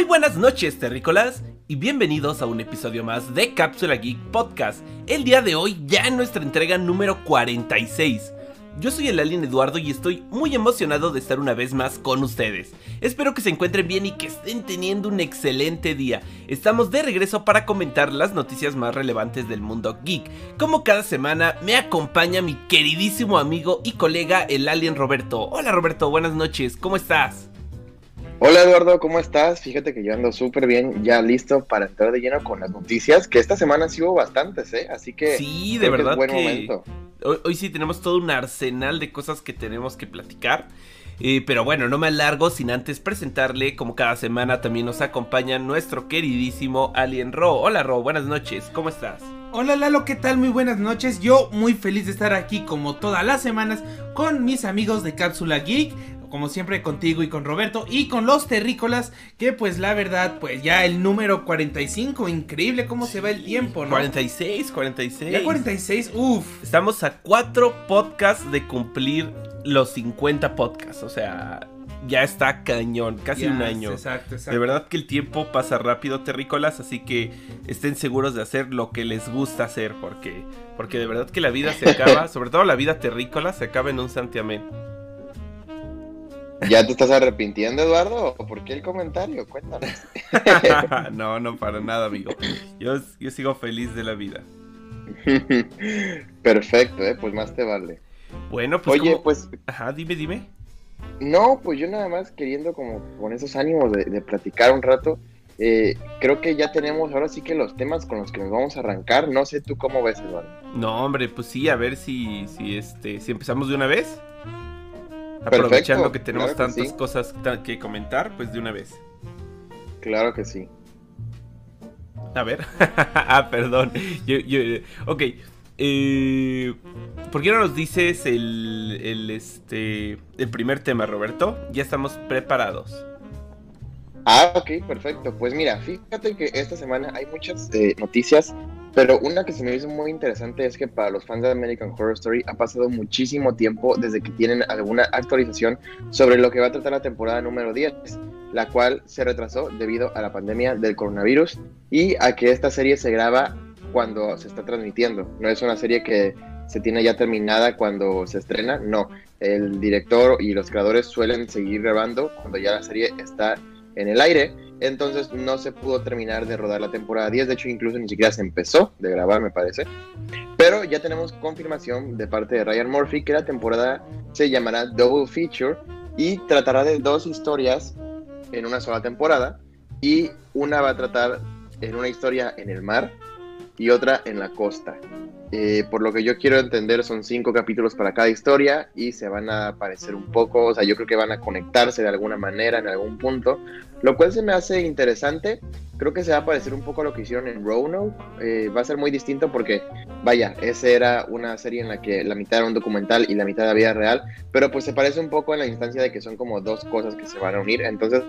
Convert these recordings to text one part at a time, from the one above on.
Muy buenas noches, terrícolas, y bienvenidos a un episodio más de Cápsula Geek Podcast. El día de hoy ya en nuestra entrega número 46. Yo soy el Alien Eduardo y estoy muy emocionado de estar una vez más con ustedes. Espero que se encuentren bien y que estén teniendo un excelente día. Estamos de regreso para comentar las noticias más relevantes del mundo geek. Como cada semana me acompaña mi queridísimo amigo y colega el Alien Roberto. Hola Roberto, buenas noches, ¿cómo estás? Hola Eduardo, ¿cómo estás? Fíjate que yo ando súper bien, ya listo para entrar de lleno con las noticias, que esta semana sí hubo bastantes, ¿eh? Así que... Sí, de verdad que, Hoy, sí tenemos todo un arsenal de cosas que tenemos que platicar. Eh, pero bueno, no me alargo sin antes presentarle, como cada semana también nos acompaña nuestro queridísimo Alien Ro. Hola Ro, buenas noches, ¿cómo estás? Hola Lalo, ¿qué tal? Muy buenas noches. Yo muy feliz de estar aquí como todas las semanas con mis amigos de Cápsula Geek como siempre contigo y con Roberto y con los terrícolas, que pues la verdad, pues ya el número 45, increíble cómo se va el tiempo, ¿no? 46, 46. Ya 46, uff. Estamos a cuatro podcasts de cumplir los 50 podcasts, o sea, ya está cañón, casi un año. Exacto, exacto. De verdad que el tiempo pasa rápido, terrícolas, así que estén seguros de hacer lo que les gusta hacer, porque, porque de verdad que la vida se acaba, sobre todo la vida terrícola, se acaba en un santiamén. ¿Ya te estás arrepintiendo, Eduardo? ¿Por qué el comentario? Cuéntanos. no, no, para nada, amigo. Yo, yo sigo feliz de la vida. Perfecto, ¿eh? pues más te vale. Bueno, pues. Oye, pues. Ajá, dime, dime. No, pues yo nada más queriendo, como con esos ánimos de, platicar un rato. Eh, creo que ya tenemos ahora sí que los temas con los que nos vamos a arrancar. No sé tú cómo ves, Eduardo. No, hombre, pues sí, a ver si, si, este, si empezamos de una vez. Aprovechando que tenemos tantas cosas que comentar, pues de una vez. Claro que sí. A ver. ah, perdón. ok. Eh, ¿Por qué no nos dices el, el, este, el primer tema, Roberto? Ya estamos preparados. Ah, ok, perfecto. Pues mira, fíjate que esta semana hay muchas eh, noticias pero una que se me hizo muy interesante es que para los fans de American Horror Story ha pasado muchísimo tiempo desde que tienen alguna actualización sobre lo que va a tratar la temporada número 10, la cual se retrasó debido a la pandemia del coronavirus y a que esta serie se graba cuando se está transmitiendo. No es una serie que se tiene ya terminada cuando se estrena, no. El director y los creadores suelen seguir grabando cuando ya la serie está en el aire entonces no se pudo terminar de rodar la temporada 10, de hecho incluso ni siquiera se empezó de grabar me parece. Pero ya tenemos confirmación de parte de Ryan Murphy que la temporada se llamará Double Feature y tratará de dos historias en una sola temporada y una va a tratar en una historia en el mar y otra en la costa. Eh, por lo que yo quiero entender, son cinco capítulos para cada historia y se van a parecer un poco, o sea, yo creo que van a conectarse de alguna manera en algún punto, lo cual se me hace interesante. Creo que se va a parecer un poco a lo que hicieron en Roanoke. Eh, va a ser muy distinto porque, vaya, esa era una serie en la que la mitad era un documental y la mitad era vida real, pero pues se parece un poco en la instancia de que son como dos cosas que se van a unir. Entonces,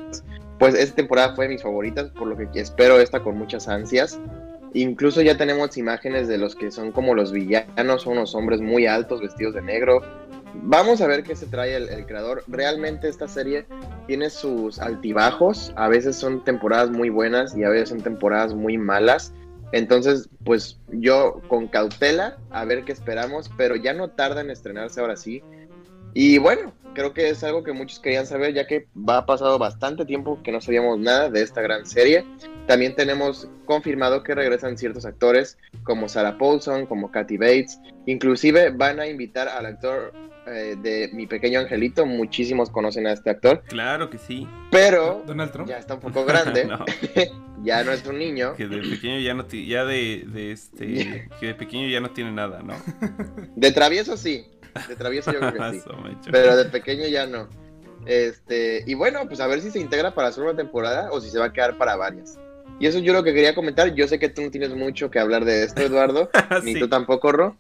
pues esta temporada fue de mis favoritas, por lo que espero esta con muchas ansias. Incluso ya tenemos imágenes de los que son como los villanos, son unos hombres muy altos vestidos de negro. Vamos a ver qué se trae el, creador. Realmente esta serie tiene sus altibajos. A veces son temporadas muy buenas y a veces son temporadas muy malas. Entonces, pues yo con cautela a ver qué esperamos, pero ya no tarda en estrenarse ahora sí. Y bueno, creo que es algo que muchos querían saber, ya que va pasado bastante tiempo que no sabíamos nada de esta gran serie. También tenemos confirmado que regresan ciertos actores como Sarah Paulson, como Kathy Bates. Inclusive van a invitar al actor eh, de Mi Pequeño Angelito. Muchísimos conocen a este actor. Claro que sí. Pero ya está un poco grande. ya no es un niño. Que de pequeño ya no ya de, de este que de pequeño ya no tiene nada, ¿no? De travieso sí. De travieso yo creo que sí. Pero de pequeño ya no. Este, y bueno, pues a ver si se integra para hacer una temporada o si se va a quedar para varias. Y eso yo lo que quería comentar. Yo sé que tú no tienes mucho que hablar de esto, Eduardo, ni tú tampoco, Ro.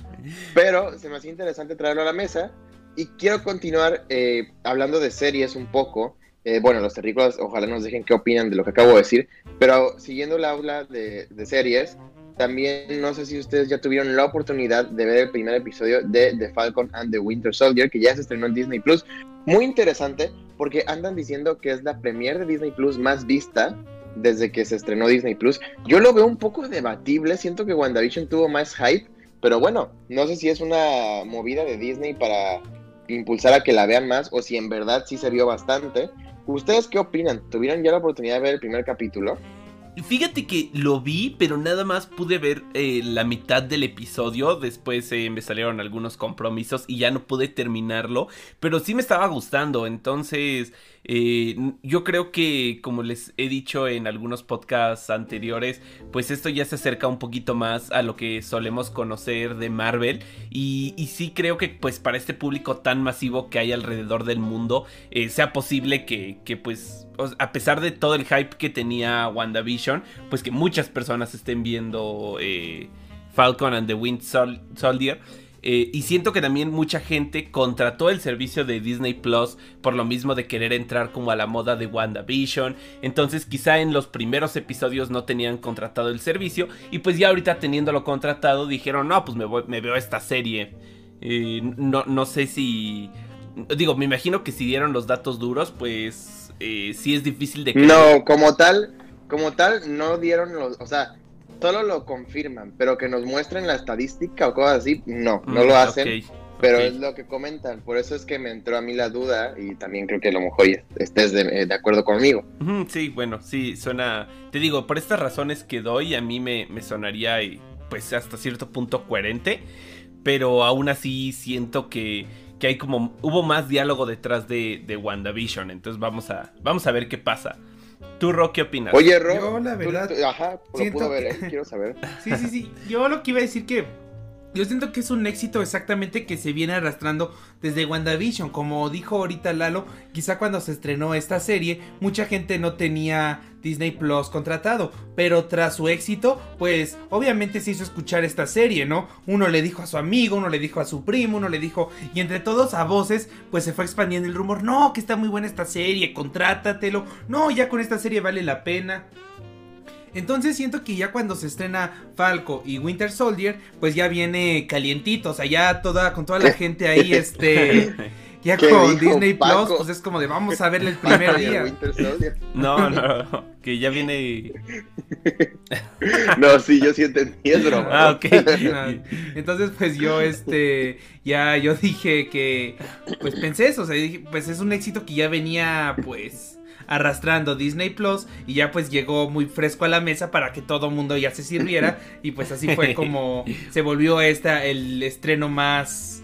Pero se me hacía interesante traerlo a la mesa. Y quiero continuar eh, hablando de series un poco. Eh, bueno, los terrícolas, ojalá nos dejen qué opinan de lo que acabo de decir. Pero siguiendo la aula de, de series, también no sé si ustedes ya tuvieron la oportunidad de ver el primer episodio de The Falcon and the Winter Soldier, que ya se estrenó en Disney Plus. Muy interesante porque andan diciendo que es la premier de Disney Plus más vista desde que se estrenó Disney Plus. Yo lo veo un poco debatible, siento que WandaVision tuvo más hype, pero bueno, no sé si es una movida de Disney para impulsar a que la vean más o si en verdad sí se vio bastante. ¿Ustedes qué opinan? ¿Tuvieron ya la oportunidad de ver el primer capítulo? Fíjate que lo vi, pero nada más pude ver eh, la mitad del episodio. Después eh, me salieron algunos compromisos y ya no pude terminarlo. Pero sí me estaba gustando. Entonces, eh, yo creo que, como les he dicho en algunos podcasts anteriores, pues esto ya se acerca un poquito más a lo que solemos conocer de Marvel. Y, sí creo que, pues, para este público tan masivo que hay alrededor del mundo, eh, sea posible que, que, pues, a pesar de todo el hype que tenía WandaVision, pues que muchas personas estén viendo eh, Falcon and the Wind Soldier. Eh, y siento que también mucha gente contrató el servicio de Disney Plus por lo mismo de querer entrar como a la moda de WandaVision. Entonces quizá en los primeros episodios no tenían contratado el servicio y pues ya ahorita teniéndolo contratado dijeron, no, pues me, voy, veo esta serie. Eh, no, no sé si... Digo, me imagino que si dieron los datos duros, pues eh, sí es difícil de... No, como tal, como tal, no dieron los... O sea, solo lo confirman, pero que nos muestren la estadística o cosas así, no, no lo mm, hacen. pero es lo que comentan, por eso es que me entró a mí la duda y también creo que a lo mejor estés de, de acuerdo conmigo. Sí, bueno, sí, suena, te digo, por estas razones que doy, a mí me, me sonaría pues hasta cierto punto coherente, pero aún así siento que, que hay como, hubo más diálogo detrás de, de WandaVision, entonces vamos a, vamos a ver qué pasa. ¿Tú, Ro, qué opinas? Oye, Ro, yo la verdad. ajá, lo puedo ver, ¿eh? quiero saber. Sí, sí, sí. Yo lo que iba a decir que yo siento que es un éxito exactamente que se viene arrastrando desde WandaVision. Como dijo ahorita Lalo, quizá cuando se estrenó esta serie, mucha gente no tenía Disney Plus contratado. Pero tras su éxito, pues obviamente se hizo escuchar esta serie, ¿no? Uno le dijo a su amigo, uno le dijo a su primo, uno le dijo. Y entre todos a voces, pues se fue expandiendo el rumor. No, que está muy buena esta serie, contrátatelo. No, ya con esta serie vale la pena. Entonces siento que ya cuando se estrena Falco y Winter Soldier, pues ya viene calientito, o sea, ya toda, con toda la gente ahí, este... Ya con Disney Plus, pues es como de vamos a verle el primer día. No, no, que ya viene. no, sí, yo sí entendí, es broma. Ah, ok. Entonces, pues yo, este, ya yo dije que, pues pensé eso, o sea, pues es un éxito que ya venía, pues, arrastrando Disney Plus y ya pues llegó muy fresco a la mesa para que todo mundo ya se sirviera y pues así fue como se volvió esta el estreno más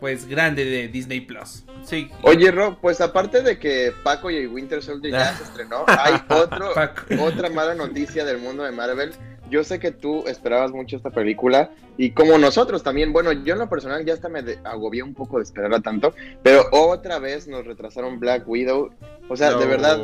pues grande de Disney Plus. Sí. Oye, Rob, pues aparte de que Paco y Winter Soldier ya se estrenó, hay otro, otra mala noticia del mundo de Marvel yo sé que tú esperabas mucho esta película y como nosotros también, bueno, yo en lo personal ya hasta me agobié un poco de esperarla tanto, pero otra vez nos retrasaron Black Widow. O sea, de verdad,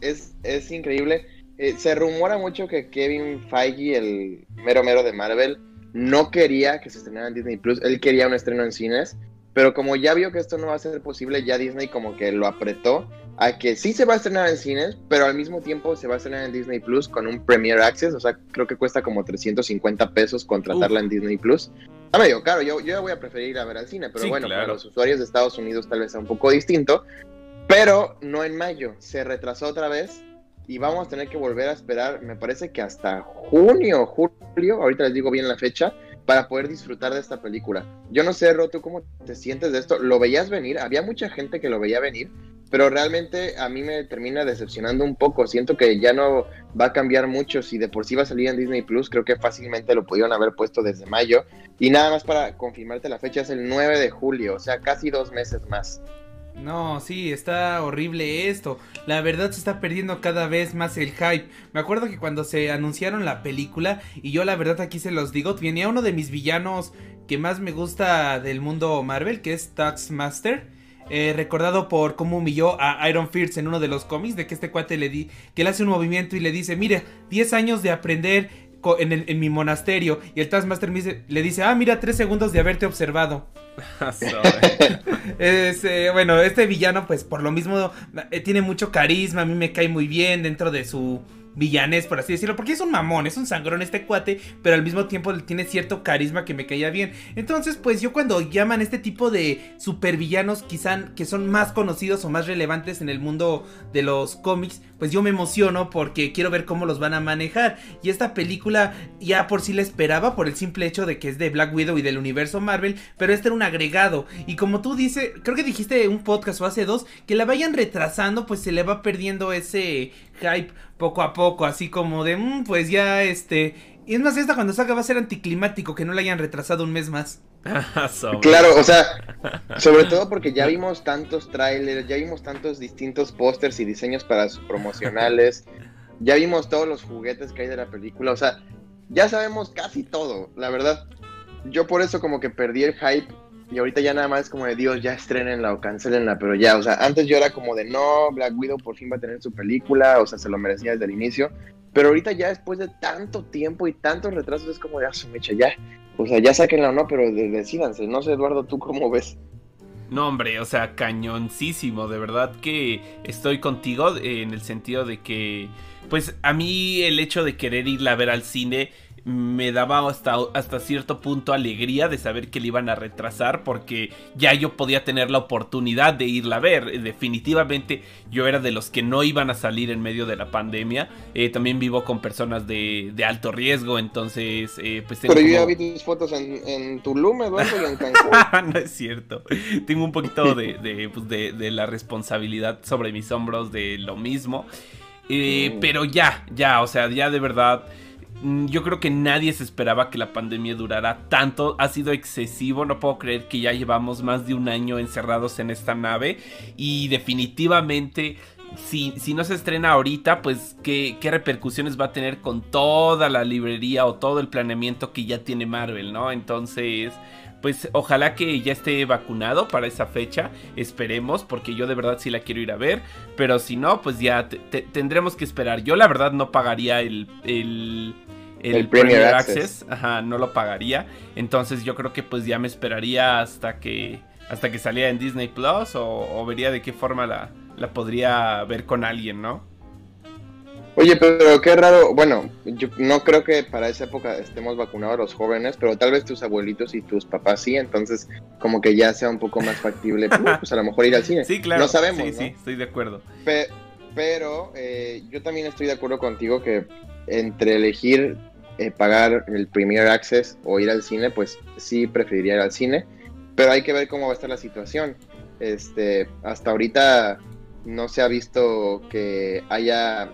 es, es increíble. Eh, se rumora mucho que Kevin Feige, el mero mero de Marvel, no quería que se estrenara en Disney Plus, él quería un estreno en cines, pero como ya vio que esto no va a ser posible, ya Disney como que lo apretó a que sí se va a estrenar en cines, pero al mismo tiempo se va a estrenar en Disney Plus con un Premier Access, o sea, creo que cuesta como 350 pesos contratarla en Disney Plus. Está medio caro, yo, yo voy a preferir ir a ver al cine, pero bueno, para los usuarios de Estados Unidos tal vez sea un poco distinto, pero no en mayo, se retrasó otra vez y vamos a tener que volver a esperar, me parece que hasta junio, julio, ahorita les digo bien la fecha, para poder disfrutar de esta película. Yo no sé, Ro, ¿tú cómo te sientes de esto? ¿Lo veías venir? Había mucha gente que lo veía venir, pero realmente a mí me termina decepcionando un poco. Siento que ya no va a cambiar mucho. Si de por sí va a salir en Disney Plus, creo que fácilmente lo pudieron haber puesto desde mayo. Y nada más para confirmarte la fecha, es el 9 de julio, o sea, casi dos meses más. No, sí, está horrible esto. La verdad se está perdiendo cada vez más el hype. Me acuerdo que cuando se anunciaron la película, y yo la verdad aquí se los digo, venía uno de mis villanos que más me gusta del mundo Marvel, que es Taxmaster. Eh, recordado por cómo humilló a Iron Fierce en uno de los cómics, de que este cuate le di, que le hace un movimiento y le dice, mire, 10 años de aprender en, mi monasterio, y el Taskmaster le dice, ah, mira, 3 segundos de haberte observado. Eh, bueno, este villano, pues por lo mismo, eh, tiene mucho carisma, a mí me cae muy bien dentro de su villanés, por así decirlo, porque es un mamón, es un sangrón este cuate, pero al mismo tiempo tiene cierto carisma que me caía bien. Entonces, pues yo cuando llaman este tipo de supervillanos, quizá que son más conocidos o más relevantes en el mundo de los cómics, pues yo me emociono porque quiero ver cómo los van a manejar. Y esta película ya por sí la esperaba por el simple hecho de que es de Black Widow y del universo Marvel, pero este era un agregado. Y como tú dices, creo que dijiste un podcast o hace dos, que la vayan retrasando, pues se le va perdiendo ese hype poco a poco, así como de, mm, pues ya este... Y es más, esta cuando salga va a ser anticlimático que no la hayan retrasado un mes más. claro, o sea, sobre todo porque ya vimos tantos trailers, ya vimos tantos distintos pósters y diseños para sus promocionales, ya vimos todos los juguetes que hay de la película, o sea, ya sabemos casi todo, la verdad. Yo por eso como que perdí el hype y ahorita ya nada más como de Dios, ya estrenenla o cancelenla, pero ya, o sea, antes yo era como de no, Black Widow por fin va a tener su película, o sea, se lo merecía desde el inicio, pero ahorita ya después de tanto tiempo y tantos retrasos es como de, ah, mecha, ya, o sea, ya sáquenla o no, pero decídanse, no sé, Eduardo, ¿tú cómo ves? No, hombre, o sea, cañoncísimo, de verdad que estoy contigo en el sentido de que, pues a mí el hecho de querer irla a ver al cine me daba hasta, hasta cierto punto alegría de saber que le iban a retrasar porque ya yo podía tener la oportunidad de irla a ver. Definitivamente yo era de los que no iban a salir en medio de la pandemia. Eh, también vivo con personas de, alto riesgo, entonces eh, pues Pero yo ya vi tus fotos en, en Tulum, Eduardo, y en Cancún. no es cierto. Tengo un poquito de, pues de, la responsabilidad sobre mis hombros de lo mismo. Eh, mm. Pero ya, ya, o sea, ya de verdad... Mm, yo creo que nadie se esperaba que la pandemia durara tanto. Ha sido excesivo. No puedo creer que ya llevamos más de un año encerrados en esta nave. Y definitivamente si, si, no se estrena ahorita, pues ¿qué, ¿qué, repercusiones va a tener con toda la librería o todo el planeamiento que ya tiene Marvel, ¿no? Entonces, pues ojalá que ya esté vacunado para esa fecha, esperemos, porque yo de verdad sí la quiero ir a ver, pero si no, pues ya tendremos que esperar. Yo la verdad no pagaría el, el el, Premier, Access. ajá, no lo pagaría. Entonces yo creo que pues ya me esperaría hasta que hasta que saliera en Disney Plus o, vería de qué forma la, la, podría ver con alguien, ¿no? Oye, pero qué raro, bueno, yo no creo que para esa época estemos vacunados los jóvenes, pero tal vez tus abuelitos y tus papás sí, entonces como que ya sea un poco más factible, pues a lo mejor ir al cine. Sí, claro. No sabemos. Sí, sí, estoy de acuerdo. pero eh, yo también estoy de acuerdo contigo que entre elegir eh, pagar el Premier Access o ir al cine, pues sí preferiría ir al cine, pero hay que ver cómo va a estar la situación. Este, hasta ahorita no se ha visto que haya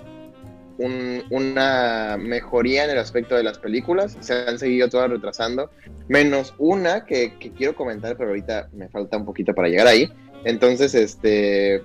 una mejoría en el aspecto de las películas, se han seguido todas retrasando, menos una que, que, quiero comentar, pero ahorita me falta un poquito para llegar ahí. Entonces, este,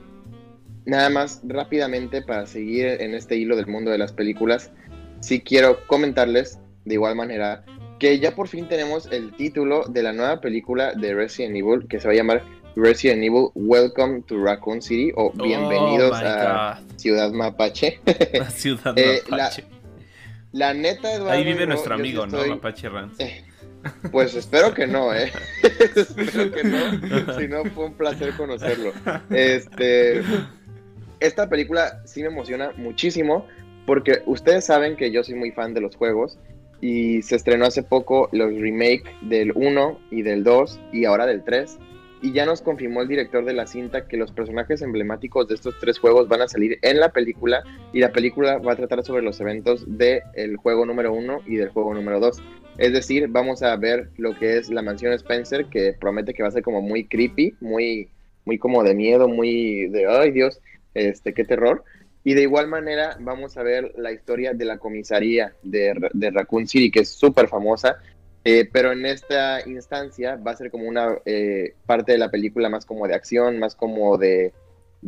nada más rápidamente para seguir en este hilo del mundo de las películas, sí quiero comentarles de igual manera que ya por fin tenemos el título de la nueva película de Resident Evil que se va a llamar Resident Evil Welcome to Raccoon City o oh Bienvenidos a Ciudad Mapache. Ciudad eh, Mapache. la, neta, Eduardo. Ahí vive nuestro amigo, ¿no? Mapache Rans. Eh, pues espero que no, ¿eh? espero que no. Si no, fue un placer conocerlo. Este, esta película sí me emociona muchísimo porque ustedes saben que yo soy muy fan de los juegos y se estrenó hace poco los remake del 1 y del 2 y ahora del 3 y ya nos confirmó el director de la cinta que los personajes emblemáticos de estos tres juegos van a salir en la película y la película va a tratar sobre los eventos del juego número 1 y del juego número 2. Es decir, vamos a ver lo que es la mansión Spencer que promete que va a ser como muy creepy, muy muy como de miedo, muy de ay Dios, este qué terror y de igual manera vamos a ver la historia de la comisaría de, de Raccoon City, que es súper famosa, eh, pero en esta instancia va a ser como una eh, parte de la película más como de acción, más como de,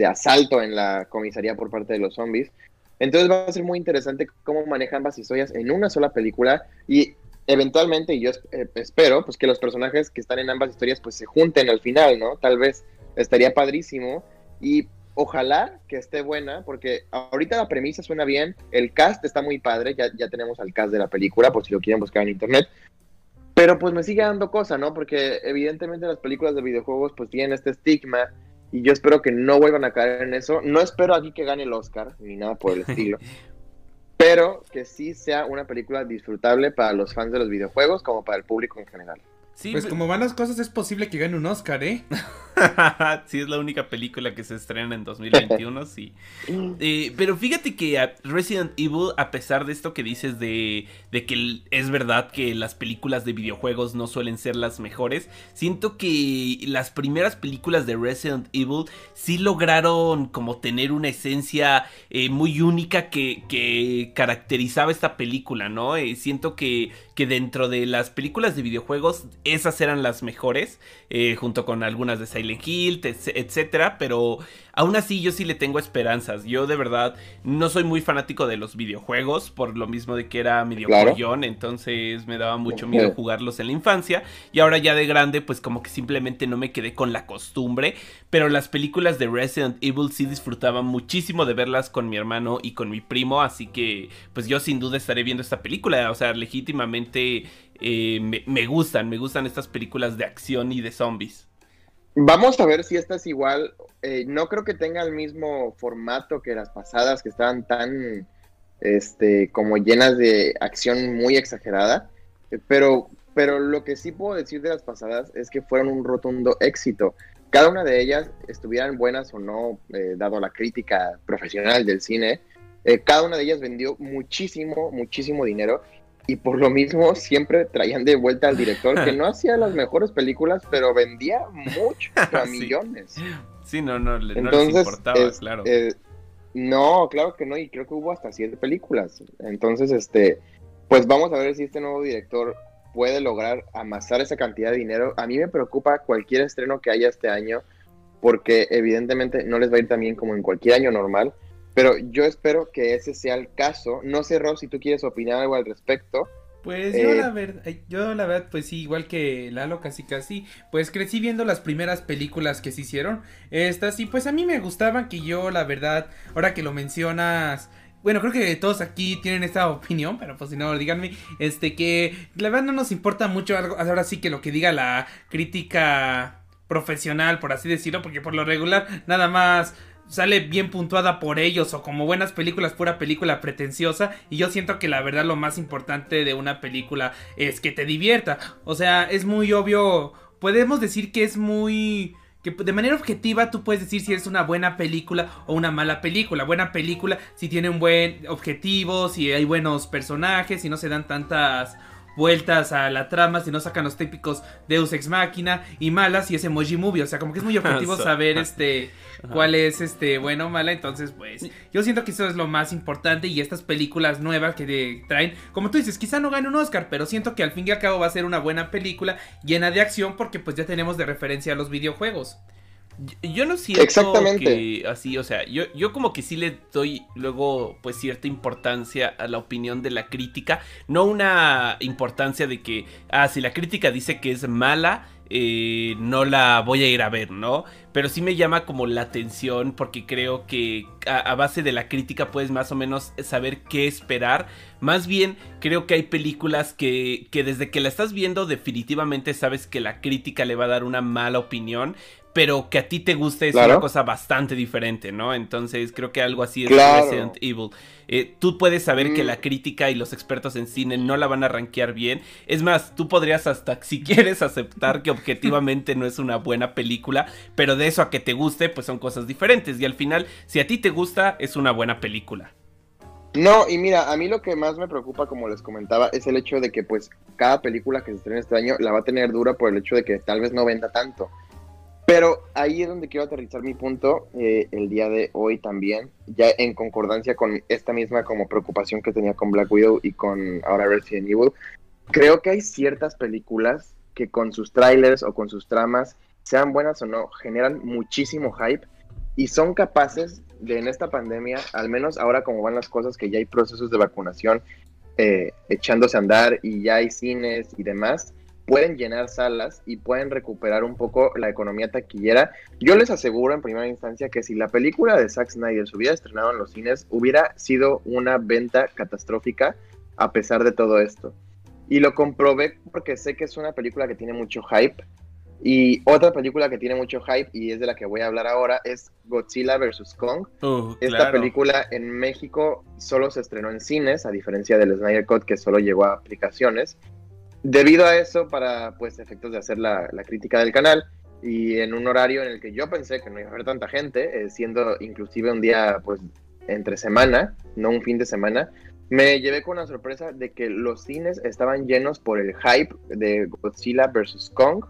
asalto en la comisaría por parte de los zombies. Entonces va a ser muy interesante cómo manejan ambas historias en una sola película y eventualmente, y yo eh, espero, pues que los personajes que están en ambas historias pues se junten al final, ¿no? Tal vez estaría padrísimo. Y ojalá que esté buena, porque ahorita la premisa suena bien, el cast está muy padre, ya, ya tenemos al cast de la película, por si lo quieren buscar en internet, pero pues me sigue dando cosa, ¿no? Porque evidentemente las películas de videojuegos pues tienen este estigma y yo espero que no vuelvan a caer en eso. No espero aquí que gane el Oscar, ni nada por el estilo. pero que sí sea una película disfrutable para los fans de los videojuegos como para el público en general. Sí, pues como van las cosas es posible que gane un Oscar, ¿eh? sí, es la única película que se estrena en 2021, sí. Eh, pero fíjate que Resident Evil, a pesar de esto que dices de, de que es verdad que las películas de videojuegos no suelen ser las mejores, siento que las primeras películas de Resident Evil sí lograron como tener una esencia eh, muy única que, que, caracterizaba esta película, ¿no? Eh, siento que, que dentro de las películas de videojuegos esas eran las mejores, eh, junto con algunas de Silent Hill, etcétera, pero aún así yo sí le tengo esperanzas. Yo de verdad no soy muy fanático de los videojuegos, por lo mismo de que era medio entonces me daba mucho miedo jugarlos en la infancia, y ahora ya de grande, pues como que simplemente no me quedé con la costumbre, pero las películas de Resident Evil sí disfrutaba muchísimo de verlas con mi hermano y con mi primo, así que pues yo sin duda estaré viendo esta película, o sea, legítimamente eh, me, gustan, me gustan estas películas de acción y de zombies. Vamos a ver si esta es igual. Eh, no creo que tenga el mismo formato que las pasadas, que estaban tan, este, como llenas de acción muy exagerada. Eh, pero, pero lo que sí puedo decir de las pasadas es que fueron un rotundo éxito. Cada una de ellas, estuvieran buenas o no, dado la crítica profesional del cine, cada una de ellas vendió muchísimo, muchísimo dinero y por lo mismo siempre traían de vuelta al director que no hacía las mejores películas, pero vendía mucho, a millones. Sí, no, no, Entonces, les importaba, claro. Eh, no, claro que no, y creo que hubo hasta siete películas. Entonces, este, pues vamos a ver si este nuevo director puede lograr amasar esa cantidad de dinero. A mí me preocupa cualquier estreno que haya este año, porque evidentemente no les va a ir tan bien como en cualquier año normal. Pero yo espero que ese sea el caso. No sé, Ross, si tú quieres opinar algo al respecto. Pues yo la verdad, yo la verdad, pues sí, igual que Lalo, casi casi, pues crecí viendo las primeras películas que se hicieron. Estas, y pues a mí me gustaban que yo, la verdad, ahora que lo mencionas, bueno, creo que todos aquí tienen esta opinión, pero pues si no, díganme, este, que la verdad no nos importa mucho algo, ahora sí que lo que diga la crítica profesional, por así decirlo, porque por lo regular nada más sale bien puntuada por ellos o como buenas películas, pura película pretenciosa. Y yo siento que la verdad lo más importante de una película es que te divierta. O sea, es muy obvio, podemos decir que es muy... Que de manera objetiva tú puedes decir si es una buena película o una mala película. Buena película si tiene un buen objetivo, si hay buenos personajes, si no se dan tantas vueltas a la trama, si no sacan los típicos Deus Ex Máquina y malas y ese Emoji Movie, o sea, como que es muy objetivo saber este cuál es este bueno o mala, entonces pues yo siento que eso es lo más importante y estas películas nuevas que traen, como tú dices, quizá no gane un Oscar, pero siento que al fin y al cabo va a ser una buena película llena de acción porque pues ya tenemos de referencia a los videojuegos. Yo no siento Exactamente. que así, o sea, yo, yo como que sí le doy luego pues cierta importancia a la opinión de la crítica, no una importancia de que, ah, si la crítica dice que es mala, eh, no la voy a ir a ver, ¿no? Pero sí me llama como la atención porque creo que a, base de la crítica puedes más o menos saber qué esperar. Más bien creo que hay películas que, que desde que la estás viendo definitivamente sabes que la crítica le va a dar una mala opinión, pero que a ti te guste es una cosa bastante diferente, ¿no? Entonces creo que algo así es Resident Evil. Eh, tú puedes saber que mm. la crítica y los expertos en cine no la van a rankear bien. Es más, tú podrías hasta, si quieres, aceptar que objetivamente no es una buena película, pero de eso a que te guste, pues son cosas diferentes. Y al final, si a ti te gusta, es una buena película. No, y mira, a mí lo que más me preocupa, como les comentaba, es el hecho de que pues cada película que se estrena este año la va a tener dura por el hecho de que tal vez no venda tanto. Pero ahí es donde quiero aterrizar mi punto eh, el día de hoy también, ya en concordancia con esta misma como preocupación que tenía con Black Widow y con ahora Resident Evil. Creo que hay ciertas películas que con sus trailers o con sus tramas, sean buenas o no, generan muchísimo hype y son capaces de en esta pandemia, al menos ahora como van las cosas, que ya hay procesos de vacunación eh, echándose a andar y ya hay cines y demás, pueden llenar salas y pueden recuperar un poco la economía taquillera. Yo les aseguro en primera instancia que si la película de Zack Snyder se hubiera estrenado en los cines, hubiera sido una venta catastrófica a pesar de todo esto. Y lo comprobé porque sé que es una película que tiene mucho hype Y otra película que tiene mucho hype y es de la que voy a hablar ahora es Godzilla vs. Kong. Uh, Esta claro. película en México solo se estrenó en cines, a diferencia del Snyder Cut que solo llegó a aplicaciones. Debido a eso, para pues efectos de hacer la, crítica del canal y en un horario en el que yo pensé que no iba a haber tanta gente, eh, siendo inclusive un día pues entre semana, no un fin de semana, me llevé con la sorpresa de que los cines estaban llenos por el hype de Godzilla vs. Kong.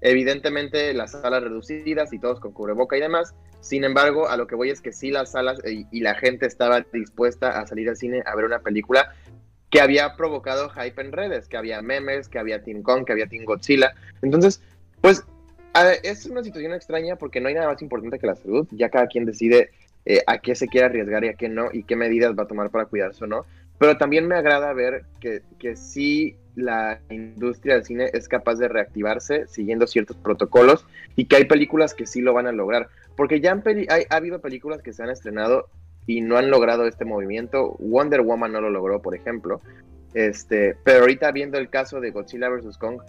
Evidentemente las salas reducidas y todos con cubreboca y demás. Sin embargo, a lo que voy es que sí las salas y, y la gente estaba dispuesta a salir al cine a ver una película que había provocado hype en redes, que había memes, que había Team Kong, que había Team Godzilla. Entonces, pues es una situación extraña porque no hay nada más importante que la salud. Ya cada quien decide eh, a qué se quiere arriesgar y a qué no, y qué medidas va a tomar para cuidarse o no. Pero también me agrada ver que, que sí la industria del cine es capaz de reactivarse siguiendo ciertos protocolos y que hay películas que sí lo van a lograr. Porque ya han peli- hay, ha habido películas que se han estrenado y no han logrado este movimiento. Wonder Woman no lo logró, por ejemplo. Este, pero ahorita viendo el caso de Godzilla vs. Kong,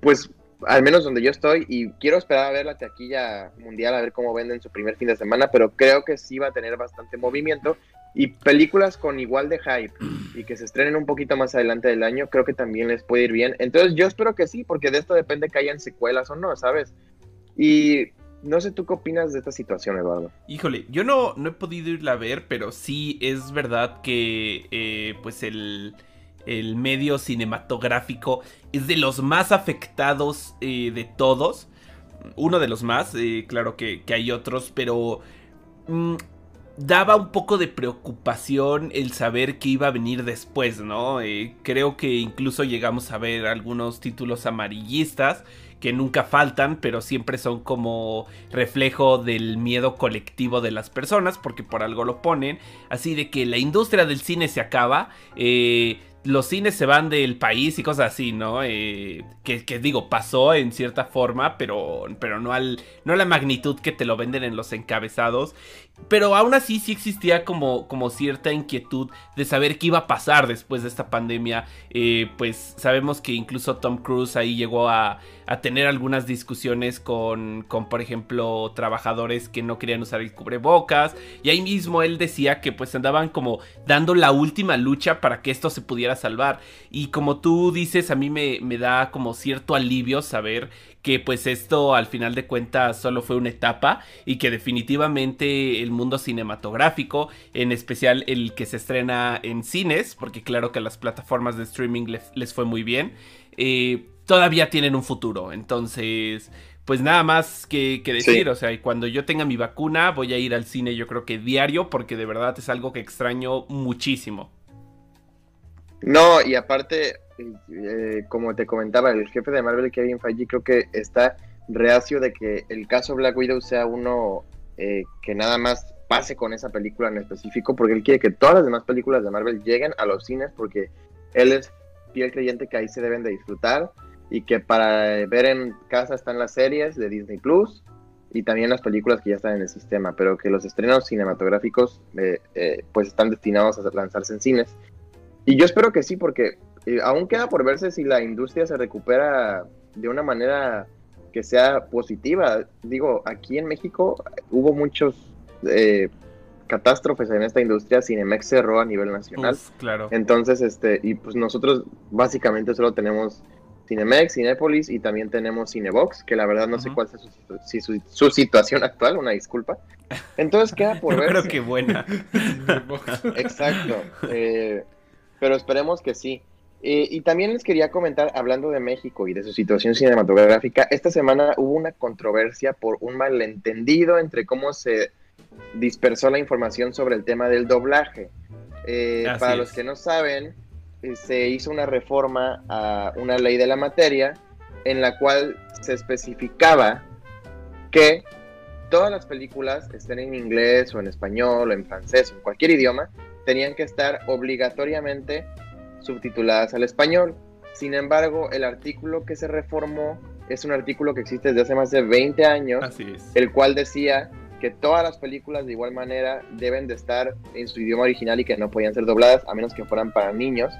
pues al menos donde yo estoy, y quiero esperar a ver la taquilla mundial, a ver cómo venden su primer fin de semana, pero creo que sí va a tener bastante movimiento. Y películas con igual de hype y que se estrenen un poquito más adelante del año, creo que también les puede ir bien. Entonces yo espero que sí, porque de esto depende que hayan secuelas o no, ¿sabes? Y no sé tú qué opinas de esta situación, Eduardo. Híjole, yo no, no he podido irla a ver, pero sí es verdad que eh, pues el, el medio cinematográfico es de los más afectados eh, de todos. Uno de los más, eh, claro que, hay otros, pero mm, daba un poco de preocupación el saber que iba a venir después, ¿no? Creo que incluso llegamos a ver algunos títulos amarillistas que nunca faltan, pero siempre son como reflejo del miedo colectivo de las personas, porque por algo lo ponen, así de que la industria del cine se acaba, eh, los cines se van del país y cosas así, ¿no? Eh, que, digo, pasó en cierta forma, pero, pero no, al, no a la magnitud que te lo venden en los encabezados. Pero aún así sí existía como, como cierta inquietud de saber qué iba a pasar después de esta pandemia. Eh, pues sabemos que incluso Tom Cruise ahí llegó a, a tener algunas discusiones con, con, por ejemplo, trabajadores que no querían usar el cubrebocas. Y ahí mismo él decía que pues andaban como dando la última lucha para que esto se pudiera salvar. Y como tú dices, a mí me, me da como cierto alivio saber que pues esto al final de cuentas solo fue una etapa y que definitivamente el mundo cinematográfico, en especial el que se estrena en cines, porque claro que a las plataformas de streaming les, les fue muy bien, eh, todavía tienen un futuro. Entonces, pues nada más que, que decir, Sí. o sea, cuando yo tenga mi vacuna voy a ir al cine yo creo que diario porque de verdad es algo que extraño muchísimo. No, y aparte, eh, como te comentaba, el jefe de Marvel, Kevin Feige, creo que está reacio de que el caso Black Widow sea uno eh, que nada más pase con esa película en específico, porque él quiere que todas las demás películas de Marvel lleguen a los cines, porque él es fiel creyente que ahí se deben de disfrutar y que para ver en casa están las series de Disney Plus y también las películas que ya están en el sistema, pero que los estrenos cinematográficos eh, eh, pues están destinados a lanzarse en cines. Y yo espero que sí, porque eh, aún queda por verse si la industria se recupera de una manera que sea positiva. Digo, aquí en México hubo muchos eh, catástrofes en esta industria, Cinemex cerró a nivel nacional. Uf, claro. Entonces, este, y pues nosotros básicamente solo tenemos Cinemex, Cinépolis y también tenemos Cinebox, que la verdad no sé cuál es su, si su, su situación actual, una disculpa. Entonces queda por ver. creo que buena. Exacto. eh, pero esperemos que sí. Eh, y también les quería comentar, hablando de México y de su situación cinematográfica, esta semana hubo una controversia por un malentendido entre cómo se dispersó la información sobre el tema del doblaje. Eh, para es. los que no saben, se hizo una reforma a una ley de la materia en la cual se especificaba que todas las películas, estén en inglés o en español o en francés o en cualquier idioma, tenían que estar obligatoriamente subtituladas al español. Sin embargo, el artículo que se reformó es un artículo que existe desde hace más de 20 años, Así es. el cual decía que todas las películas de igual manera deben de estar en su idioma original y que no podían ser dobladas a menos que fueran para niños.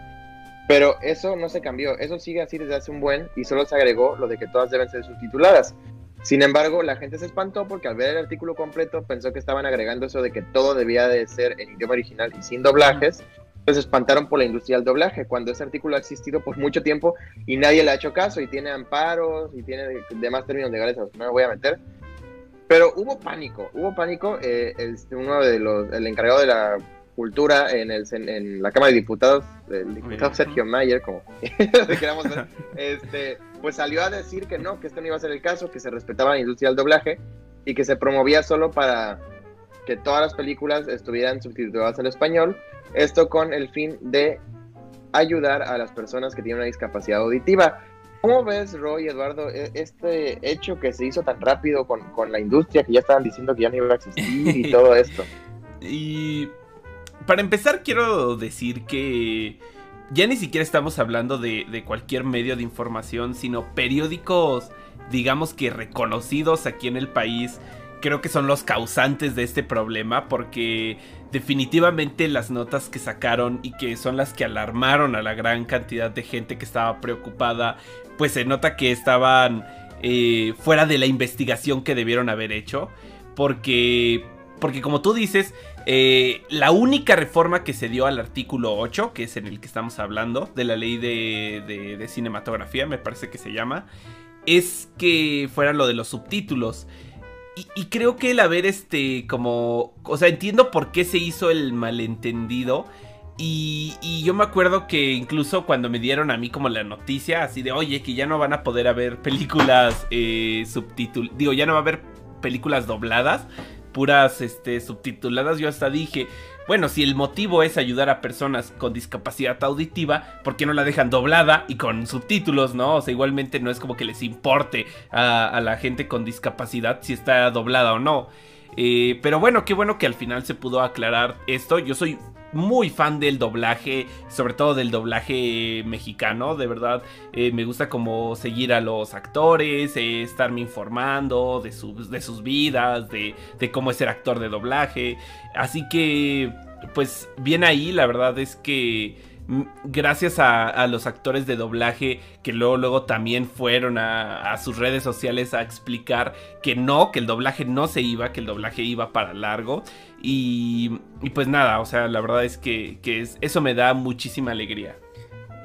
Pero eso no se cambió, eso sigue así desde hace un buen y solo se agregó lo de que todas deben ser subtituladas. Sin embargo, la gente se espantó porque al ver el artículo completo pensó que estaban agregando eso de que todo debía de ser en idioma original y sin doblajes. Entonces se espantaron por la industria del doblaje, cuando ese artículo ha existido por mucho tiempo y nadie le ha hecho caso y tiene amparos y tiene demás términos legales no me voy a meter. Pero hubo pánico, hubo pánico. Eh, el, uno de los, el encargado de la cultura en, el, en la Cámara de Diputados, el diputado Sergio Mayer, como queramos ver, este, pues salió a decir que no, que esto no iba a ser el caso, que se respetaba la industria del doblaje y que se promovía solo para que todas las películas estuvieran subtituladas en español, esto con el fin de ayudar a las personas que tienen una discapacidad auditiva. ¿Cómo ves, Roy, Eduardo, e, este hecho que se hizo tan rápido con, con la industria, que ya estaban diciendo que ya no iba a existir y todo esto? Y para empezar, quiero decir que ya ni siquiera estamos hablando de, cualquier medio de información, sino periódicos, digamos que reconocidos aquí en el país. Creo que son los causantes de este problema porque definitivamente las notas que sacaron y que son las que alarmaron a la gran cantidad de gente que estaba preocupada, pues se nota que estaban eh, fuera de la investigación que debieron haber hecho. Porque, porque como tú dices, eh, la única reforma que se dio al artículo 8, que es en el que estamos hablando, de la ley de, cinematografía, me parece que se llama, es que fuera lo de los subtítulos. Y, creo que el haber este, como, o sea, entiendo por qué se hizo el malentendido. Y, yo me acuerdo que incluso cuando me dieron a mí como la noticia, así de, oye, que ya no van a poder haber películas eh, subtituladas, digo, ya no va a haber películas dobladas puras este, subtituladas, yo hasta dije, bueno, si el motivo es ayudar a personas con discapacidad auditiva, ¿por qué no la dejan doblada y con subtítulos, no? O sea, igualmente no es como que les importe a, la gente con discapacidad si está doblada o no. Eh, pero bueno, qué bueno que al final se pudo aclarar esto. Yo soy muy fan del doblaje, sobre todo del doblaje mexicano, de verdad eh, me gusta como seguir a los actores, eh, estarme informando de, de sus vidas, de, de cómo es ser actor de doblaje, así que pues bien ahí, la verdad es que gracias a, los actores de doblaje que luego, luego también fueron a, sus redes sociales a explicar que no, que el doblaje no se iba, que el doblaje iba para largo. Y, pues nada, o sea, la verdad es que, que eso me da muchísima alegría.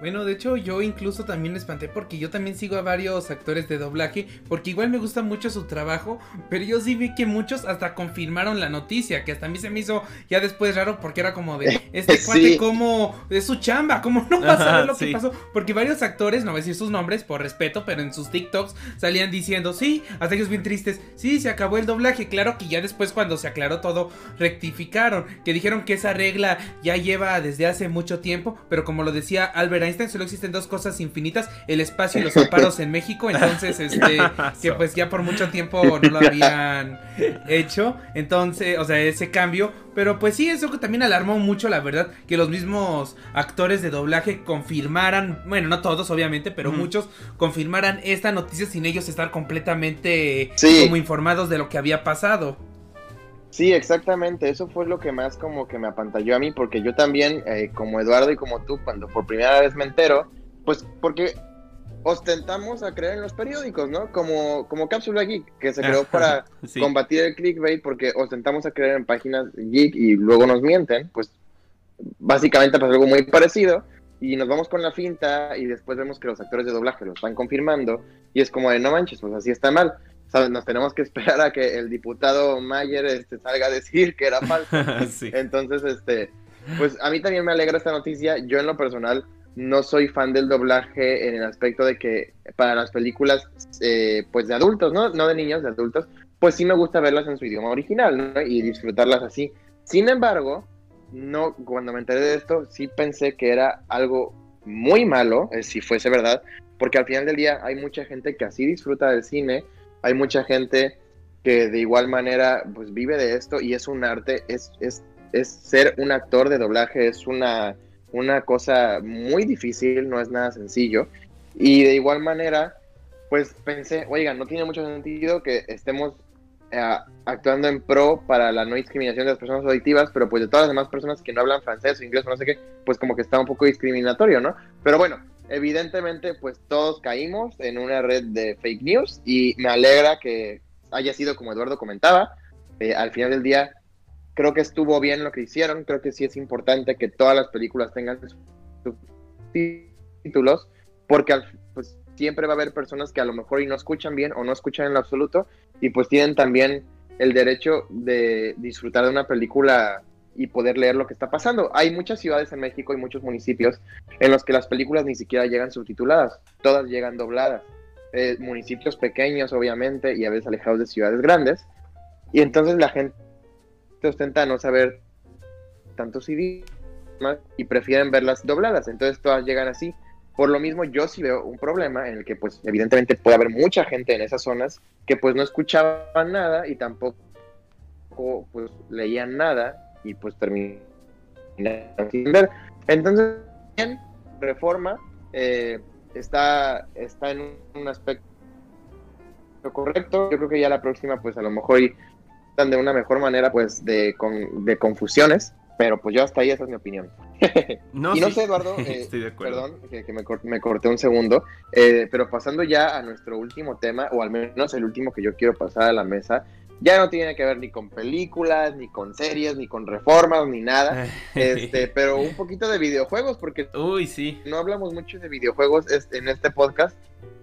Bueno, de hecho yo incluso también me espanté porque yo también sigo a varios actores de doblaje porque igual me gusta mucho su trabajo, pero yo sí vi que muchos hasta confirmaron la noticia, que hasta a mí se me hizo ya después raro porque era como de este cuate como es su chamba, como no va a saber lo que pasó, porque varios actores, no voy a decir sus nombres por respeto, pero en sus TikToks salían diciendo, "Sí, hasta ellos bien tristes, sí, se acabó el doblaje." Claro que ya después cuando se aclaró todo rectificaron, que dijeron que esa regla ya lleva desde hace mucho tiempo, pero como lo decía Albert solo existen dos cosas infinitas, el espacio y los amparos en México, entonces este que pues ya por mucho tiempo no lo habían hecho, entonces, o sea, ese cambio, pero pues sí, eso que también alarmó mucho, la verdad, que los mismos actores de doblaje confirmaran, bueno, no todos obviamente, pero muchos confirmaran esta noticia sin ellos estar completamente como informados de lo que había pasado. Sí, exactamente. Eso fue lo que más como que me apantalló a mí, porque yo también, eh, como Eduardo y como tú, cuando por primera vez me entero, pues porque ostentamos a creer en los periódicos, ¿no? Como, como Cápsula Geek, que se creó para combatir el clickbait, porque ostentamos a creer en páginas geek y luego nos mienten, pues básicamente pasa algo muy parecido. Y nos vamos con la finta y después vemos que los actores de doblaje lo están confirmando y es como de no manches, pues así está mal. Nos tenemos que esperar a que el diputado Mayer este, salga a decir que era falso. Entonces, este, pues a mí también me alegra esta noticia. Yo en lo personal no soy fan del doblaje en el aspecto de que para las películas, eh, pues de adultos, ¿no? No de niños, de adultos, pues sí me gusta verlas en su idioma original, ¿no? Y disfrutarlas así. Sin embargo, no, cuando me enteré de esto, sí pensé que era algo muy malo, eh, si fuese verdad, porque al final del día hay mucha gente que así disfruta del cine, hay mucha gente que de igual manera pues vive de esto y es un arte, es, es, es ser un actor de doblaje, es una, una cosa muy difícil, no es nada sencillo. Y de igual manera, pues pensé, oigan, no tiene mucho sentido que estemos eh, actuando en pro para la no discriminación de las personas auditivas, pero pues de todas las demás personas que no hablan francés o inglés o no sé qué, pues como que está un poco discriminatorio, ¿no? Pero bueno, evidentemente pues todos caímos en una red de fake news y me alegra que haya sido como Eduardo comentaba, eh, al final del día creo que estuvo bien lo que hicieron, creo que sí es importante que todas las películas tengan títulos, porque pues siempre va a haber personas que a lo mejor y no escuchan bien o no escuchan en lo absoluto y pues tienen también el derecho de disfrutar de una película y poder leer lo que está pasando. Hay muchas ciudades en México y muchos municipios en los que las películas ni siquiera llegan subtituladas, todas llegan dobladas. Eh, municipios pequeños, obviamente, y a veces alejados de ciudades grandes. Y entonces la gente ostenta no saber tantos idiomas y prefieren verlas dobladas. Entonces todas llegan así. Por lo mismo, yo sí veo un problema en el que, pues, evidentemente puede haber mucha gente en esas zonas que, pues, no escuchaban nada y tampoco, pues, leían nada y, pues, terminan sin ver. Entonces, bien, reforma eh, está, está en un aspecto correcto. Yo creo que ya la próxima, pues, a lo mejor están de una mejor manera, pues, de, de confusiones. Pero pues yo hasta ahí esa es mi opinión. No, y no sé, Eduardo, eh, perdón, que, me, me, corté un segundo, eh, pero pasando ya a nuestro último tema, o al menos el último que yo quiero pasar a la mesa, ya no tiene que ver ni con películas, ni con series, ni con reformas, ni nada, este, pero un poquito de videojuegos, porque Uy, sí. no hablamos mucho de videojuegos en este podcast,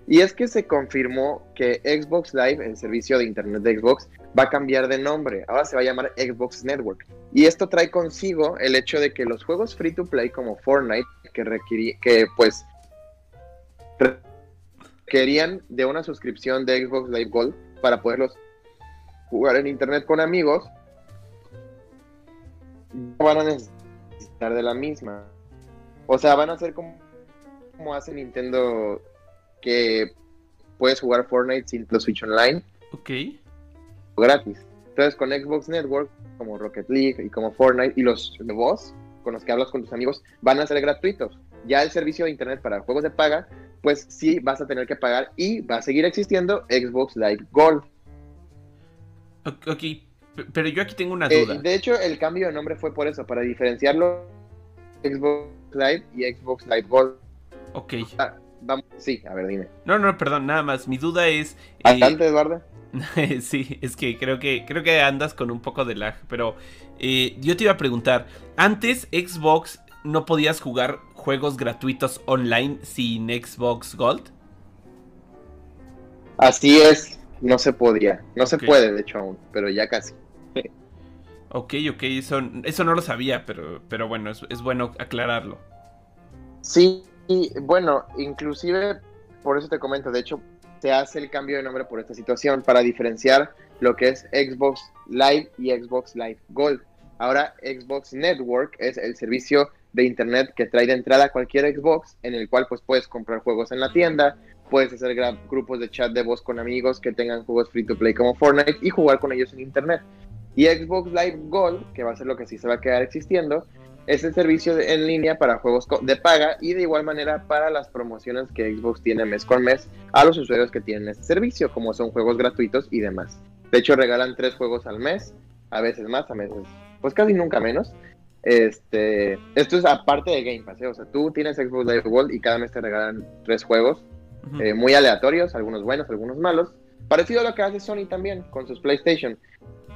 y es que se confirmó que Xbox Live, el servicio de internet de Xbox, va a cambiar de nombre. Ahora se va a llamar Xbox Network. Y esto trae consigo el hecho de que los juegos free to play como Fortnite, que requirí, que pues querían de una suscripción de Xbox Live Gold para poderlos jugar en internet con amigos, no van a necesitar de la misma. O sea, van a ser como, como hace Nintendo que puedes jugar Fortnite sin los Switch Online. Ok. Gratis. Entonces con Xbox Network, como Rocket League y como Fortnite y los de voz con los que hablas con tus amigos van a ser gratuitos. Ya el servicio de internet para juegos de paga, pues sí vas a tener que pagar y va a seguir existiendo Xbox Live Gold. Ok, pero yo aquí tengo una duda. Eh, de hecho, el cambio de nombre fue por eso, para diferenciarlo Xbox Live y Xbox Live Gold. Ok. Ah, vamos, sí, a ver, dime. No, no, perdón, nada más. Mi duda es. Adelante, eh, Eduardo. sí, es que creo que creo que andas con un poco de lag, pero eh, yo te iba a preguntar, antes Xbox no podías jugar juegos gratuitos online sin Xbox Gold. Así es, no se podía, no se puede de hecho aún, pero ya casi. ok, ok, eso, eso no lo sabía, pero, pero bueno, es, es bueno aclararlo. Sí, y bueno, inclusive por eso te comento, de hecho, se hace el cambio de nombre por esta situación para diferenciar lo que es Xbox Live y Xbox Live Gold. Ahora Xbox Network es el servicio de internet que trae de entrada cualquier Xbox en el cual pues puedes comprar juegos en la tienda, puedes hacer grupos de chat de voz con amigos que tengan juegos free to play como Fortnite y jugar con ellos en internet. Y Xbox Live Gold, que va a ser lo que sí se va a quedar existiendo, es el servicio en línea para juegos de paga y de igual manera para las promociones que Xbox tiene mes con mes a los usuarios que tienen este servicio, como son juegos gratuitos y demás. De hecho, regalan tres juegos al mes, a veces más, a veces, pues casi nunca menos. Este, esto es aparte de Game Pass, ¿eh? o sea, tú tienes Xbox Live Gold y cada mes te regalan tres juegos, eh, muy aleatorios, algunos buenos, algunos malos. Parecido a lo que hace Sony también con sus PlayStation.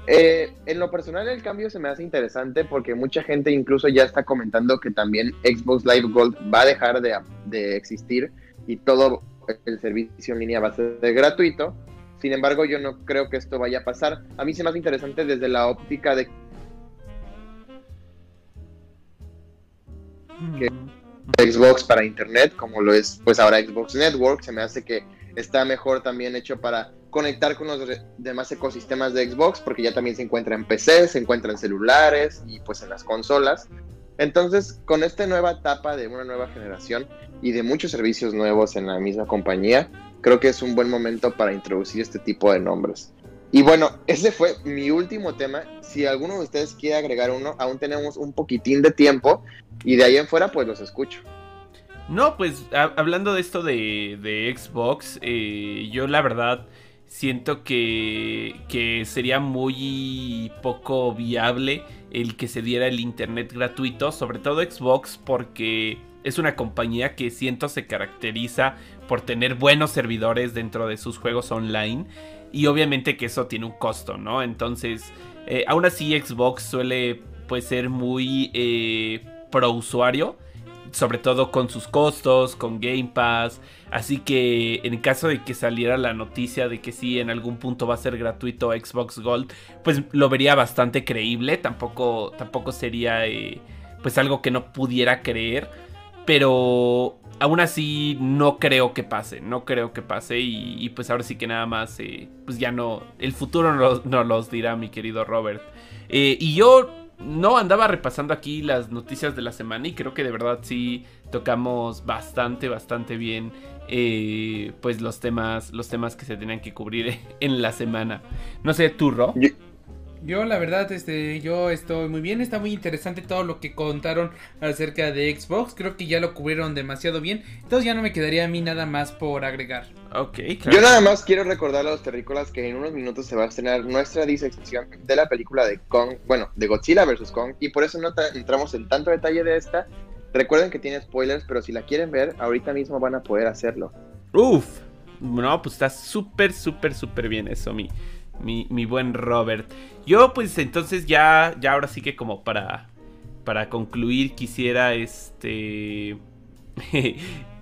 Eh, en lo personal el cambio se me hace interesante porque mucha gente incluso ya está comentando que también Xbox Live Gold va a dejar de, existir y todo el servicio en línea va a ser gratuito. Sin embargo, yo no creo que esto vaya a pasar. A mí se me hace interesante desde la óptica de que. Xbox para Internet, como lo es pues ahora Xbox Network, se me hace que está mejor también hecho para conectar con los demás ecosistemas de Xbox, porque ya también se encuentra en PC, se encuentra en celulares y pues en las consolas. Entonces, con esta nueva etapa de una nueva generación y de muchos servicios nuevos en la misma compañía, creo que es un buen momento para introducir este tipo de nombres. Y bueno, ese fue mi último tema. Si alguno de ustedes quiere agregar uno, aún tenemos un poquitín de tiempo y de ahí en fuera pues los escucho. No, pues hablando de esto de, Xbox, eh, yo la verdad siento que, que sería muy poco viable el que se diera el internet gratuito, sobre todo Xbox, porque es una compañía que siento se caracteriza por tener buenos servidores dentro de sus juegos online y obviamente que eso tiene un costo, ¿no? Entonces, eh, aún así Xbox suele pues ser muy eh, pro usuario sobre todo con sus costos, con Game Pass. Así que en caso de que saliera la noticia de que sí en algún punto va a ser gratuito Xbox Gold, pues lo vería bastante creíble. Tampoco, tampoco sería eh, pues algo que no pudiera creer. Pero aún así no creo que pase, no creo que pase y, pues ahora sí que nada más, eh, pues ya no, el futuro no los dirá mi querido Robert. Eh, y yo no andaba repasando aquí las noticias de la semana y creo que de verdad sí tocamos bastante, bastante bien eh, pues los temas, los temas que se tenían que cubrir en la semana. No sé, tú, Ro. Yo la verdad, este, yo estoy muy bien, está muy interesante todo lo que contaron acerca de Xbox, creo que ya lo cubrieron demasiado bien, entonces ya no me quedaría a mí nada más por agregar. Ok, Yo nada más quiero recordar a los terrícolas que en unos minutos se va a estrenar nuestra disección de la película de Kong, bueno, de Godzilla vs. Kong, y por eso no entramos en tanto detalle de esta. Recuerden que tiene spoilers, pero si la quieren ver, ahorita mismo van a poder hacerlo. Uf, no, pues está súper, súper, súper bien eso, mi mi, buen Robert. Yo pues entonces ya, ya ahora sí que como para, para concluir quisiera este...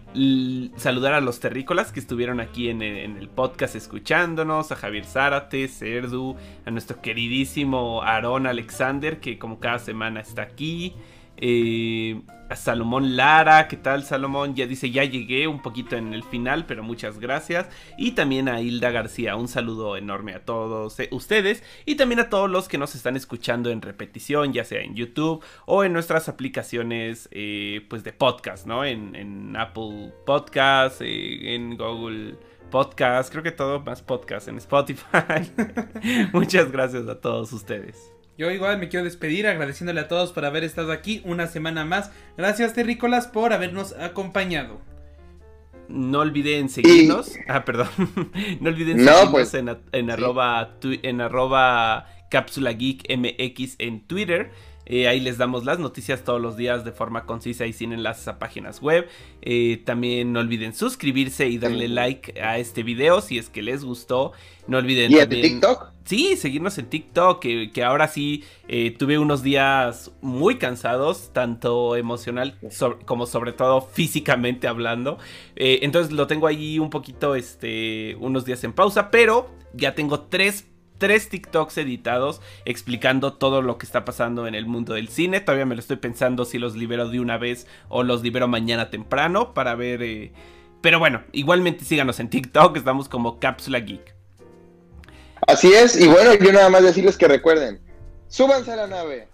saludar a los terrícolas que estuvieron aquí en el, podcast escuchándonos, a Javier Zárate, Cerdu, a nuestro queridísimo Aaron Alexander que como cada semana está aquí, eh, a Salomón Lara, ¿qué tal Salomón? Ya dice, ya llegué un poquito en el final, pero muchas gracias. Y también a Hilda García, un saludo enorme a todos eh, ustedes y también a todos los que nos están escuchando en repetición, ya sea en YouTube o en nuestras aplicaciones eh, pues de podcast, ¿no? En, Apple Podcast, en Google Podcast, creo que todo más podcast en Spotify. muchas gracias a todos ustedes. Yo igual me quiero despedir agradeciéndole a todos por haber estado aquí una semana más. Gracias terrícolas por habernos acompañado. No olviden seguirnos. Ah, perdón. no olviden seguirnos pues, en, en, arroba, en arroba cápsula geek mx en Twitter. Eh, ahí les damos las noticias todos los días de forma concisa y sin enlaces a páginas web. Eh, también no olviden suscribirse y darle like a este video si es que les gustó. No olviden ¿Y también... TikTok? Sí, seguirnos en TikTok, que, ahora sí eh, tuve unos días muy cansados, tanto emocional como sobre todo físicamente hablando. entonces lo tengo ahí un poquito, este, unos días en pausa, pero ya tengo tres tres TikToks editados explicando todo lo que está pasando en el mundo del cine. Todavía me lo estoy pensando si los libero de una vez o los libero mañana temprano para ver... Eh, pero bueno, igualmente síganos en TikTok, estamos como Cápsula Geek. Así es, y bueno, yo nada más decirles que recuerden, súbanse a la nave.